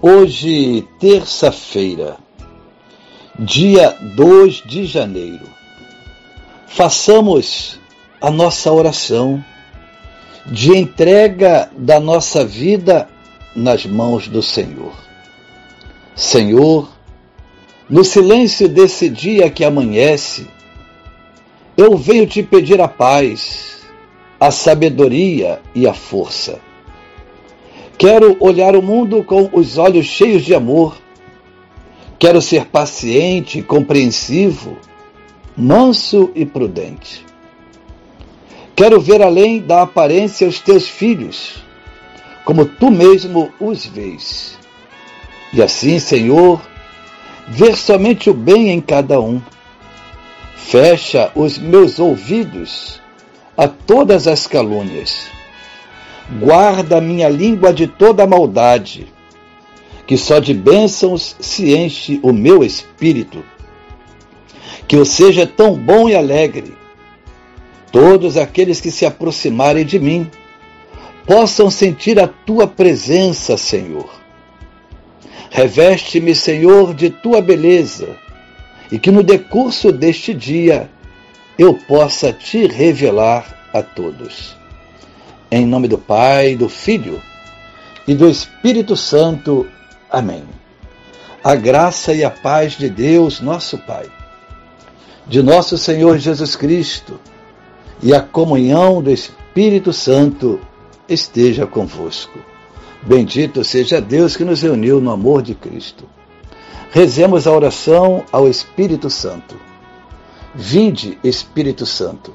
Hoje, terça-feira, dia 2 de janeiro, façamos a nossa oração de entrega da nossa vida nas mãos do Senhor. Senhor, no silêncio desse dia que amanhece, eu venho te pedir a paz, a sabedoria e a força Quero olhar o mundo com os olhos cheios de amor. Quero ser paciente, compreensivo, manso e prudente. Quero ver além da aparência os teus filhos, como tu mesmo os vês. E assim, Senhor, ver somente o bem em cada um. Fecha os meus ouvidos a todas as calúnias guarda minha língua de toda maldade, que só de bênçãos se enche o meu espírito. Que eu seja tão bom e alegre, todos aqueles que se aproximarem de mim possam sentir a tua presença, Senhor. Reveste-me, Senhor, de tua beleza, e que no decurso deste dia eu possa te revelar a todos. Em nome do Pai, do Filho e do Espírito Santo. Amém. A graça e a paz de Deus, nosso Pai, de nosso Senhor Jesus Cristo e a comunhão do Espírito Santo esteja convosco. Bendito seja Deus que nos reuniu no amor de Cristo. Rezemos a oração ao Espírito Santo. Vinde, Espírito Santo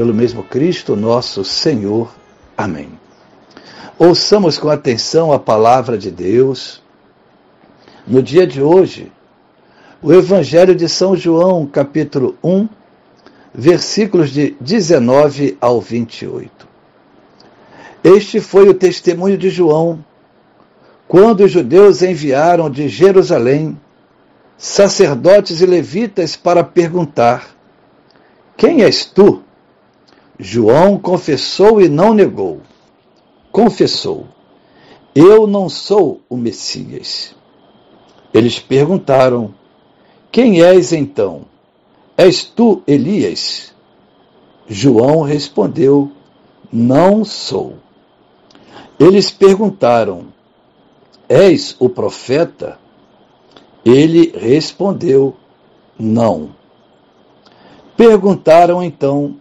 pelo mesmo Cristo nosso Senhor. Amém. Ouçamos com atenção a palavra de Deus. No dia de hoje, o Evangelho de São João, capítulo 1, versículos de 19 ao 28. Este foi o testemunho de João, quando os judeus enviaram de Jerusalém sacerdotes e levitas para perguntar: Quem és tu? João confessou e não negou. Confessou: Eu não sou o Messias. Eles perguntaram: Quem és então? És tu Elias? João respondeu: Não sou. Eles perguntaram: És o profeta? Ele respondeu: Não. Perguntaram então: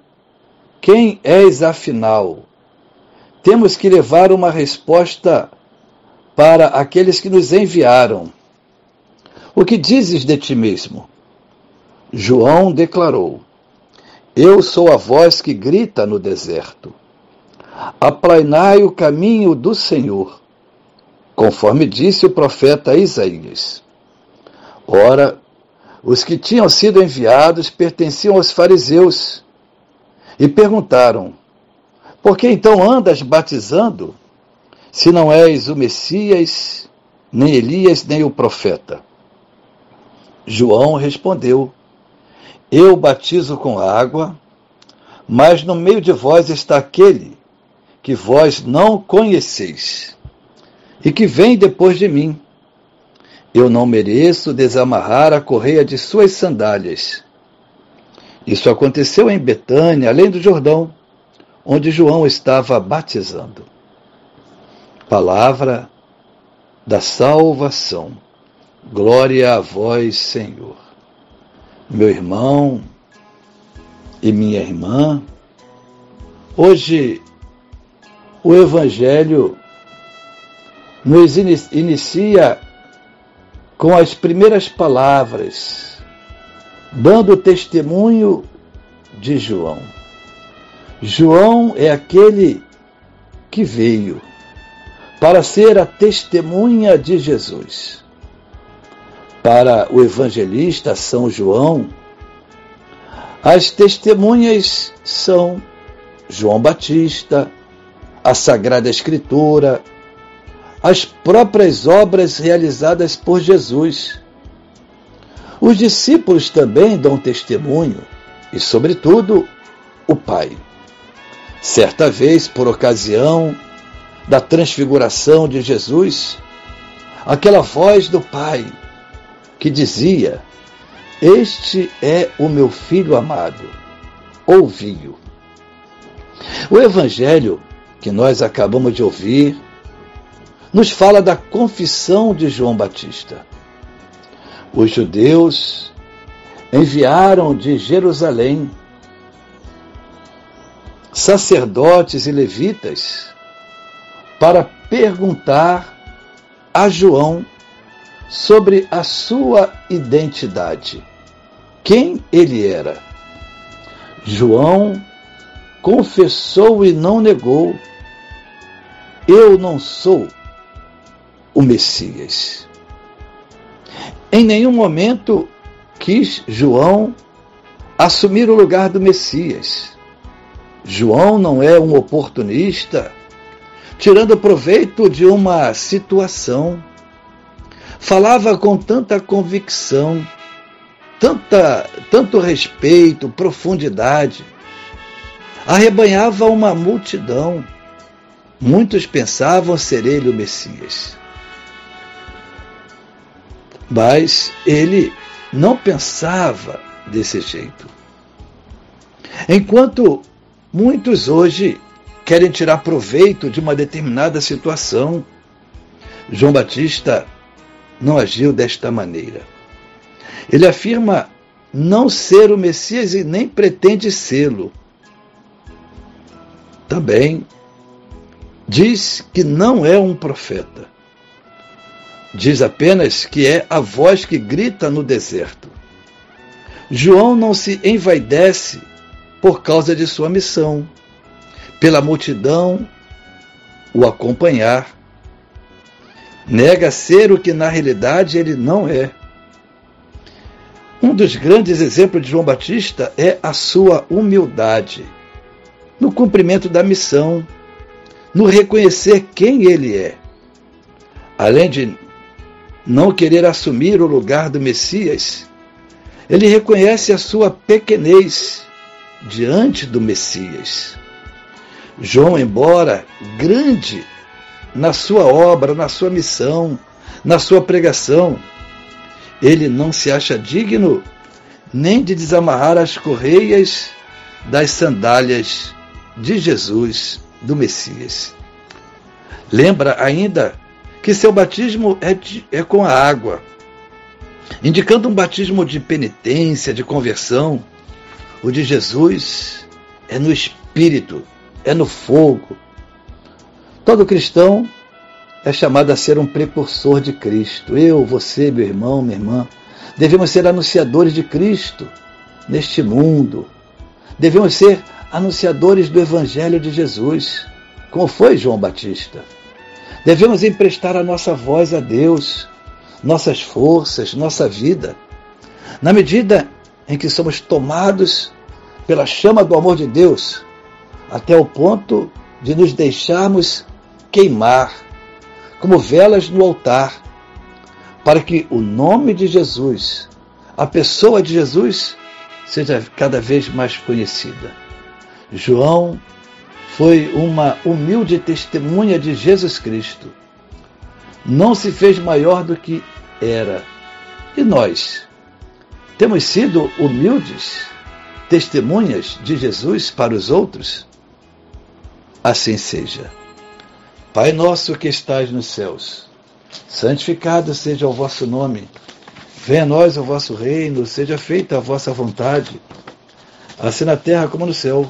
quem és afinal? Temos que levar uma resposta para aqueles que nos enviaram. O que dizes de ti mesmo? João declarou: Eu sou a voz que grita no deserto. Aplainai o caminho do Senhor, conforme disse o profeta Isaías. Ora, os que tinham sido enviados pertenciam aos fariseus e perguntaram: Por que então andas batizando, se não és o Messias, nem Elias, nem o profeta? João respondeu: Eu batizo com água, mas no meio de vós está aquele que vós não conheceis e que vem depois de mim. Eu não mereço desamarrar a correia de suas sandálias. Isso aconteceu em Betânia, além do Jordão, onde João estava batizando. Palavra da salvação. Glória a vós, Senhor. Meu irmão e minha irmã, hoje o Evangelho nos inicia com as primeiras palavras, dando testemunho de João. João é aquele que veio para ser a testemunha de Jesus. Para o evangelista São João, as testemunhas são João Batista, a Sagrada Escritura, as próprias obras realizadas por Jesus. Os discípulos também dão testemunho, e, sobretudo, o Pai. Certa vez, por ocasião da transfiguração de Jesus, aquela voz do Pai que dizia: Este é o meu filho amado, ouvi-o. O Evangelho que nós acabamos de ouvir nos fala da confissão de João Batista. Os judeus enviaram de Jerusalém sacerdotes e levitas para perguntar a João sobre a sua identidade, quem ele era. João confessou e não negou: Eu não sou o Messias. Em nenhum momento quis João assumir o lugar do Messias. João não é um oportunista, tirando proveito de uma situação. Falava com tanta convicção, tanta, tanto respeito, profundidade. Arrebanhava uma multidão. Muitos pensavam ser ele o Messias. Mas ele não pensava desse jeito. Enquanto muitos hoje querem tirar proveito de uma determinada situação, João Batista não agiu desta maneira. Ele afirma não ser o Messias e nem pretende sê-lo. Também diz que não é um profeta. Diz apenas que é a voz que grita no deserto. João não se envaidece por causa de sua missão, pela multidão o acompanhar. Nega ser o que na realidade ele não é. Um dos grandes exemplos de João Batista é a sua humildade no cumprimento da missão, no reconhecer quem ele é. Além de não querer assumir o lugar do Messias, ele reconhece a sua pequenez diante do Messias. João, embora grande na sua obra, na sua missão, na sua pregação, ele não se acha digno nem de desamarrar as correias das sandálias de Jesus, do Messias. Lembra ainda que seu batismo é, de, é com a água, indicando um batismo de penitência, de conversão. O de Jesus é no Espírito, é no fogo. Todo cristão é chamado a ser um precursor de Cristo. Eu, você, meu irmão, minha irmã, devemos ser anunciadores de Cristo neste mundo. Devemos ser anunciadores do Evangelho de Jesus, como foi João Batista. Devemos emprestar a nossa voz a Deus, nossas forças, nossa vida, na medida em que somos tomados pela chama do amor de Deus, até o ponto de nos deixarmos queimar como velas no altar, para que o nome de Jesus, a pessoa de Jesus, seja cada vez mais conhecida. João foi uma humilde testemunha de Jesus Cristo. Não se fez maior do que era. E nós? Temos sido humildes testemunhas de Jesus para os outros? Assim seja. Pai nosso que estás nos céus, Santificado seja o vosso nome. Venha a nós o vosso reino, seja feita a vossa vontade, assim na terra como no céu.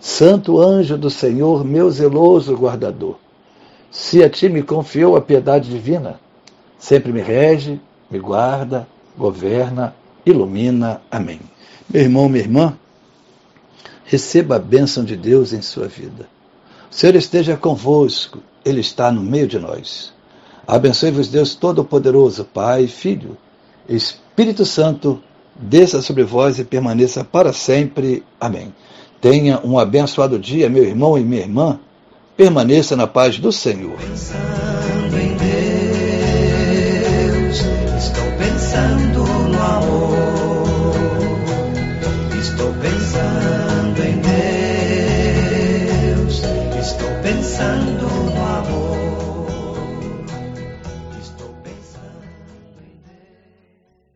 Santo anjo do Senhor, meu zeloso guardador, se a ti me confiou a piedade divina, sempre me rege, me guarda, governa, ilumina. Amém. Meu irmão, minha irmã, receba a bênção de Deus em sua vida. O Senhor esteja convosco, Ele está no meio de nós. Abençoe-vos, Deus Todo-Poderoso, Pai, Filho, Espírito Santo, desça sobre vós e permaneça para sempre. Amém. Tenha um abençoado dia, meu irmão e minha irmã. Permaneça na paz do Senhor. Pensando em Deus, estou pensando no amor. Estou pensando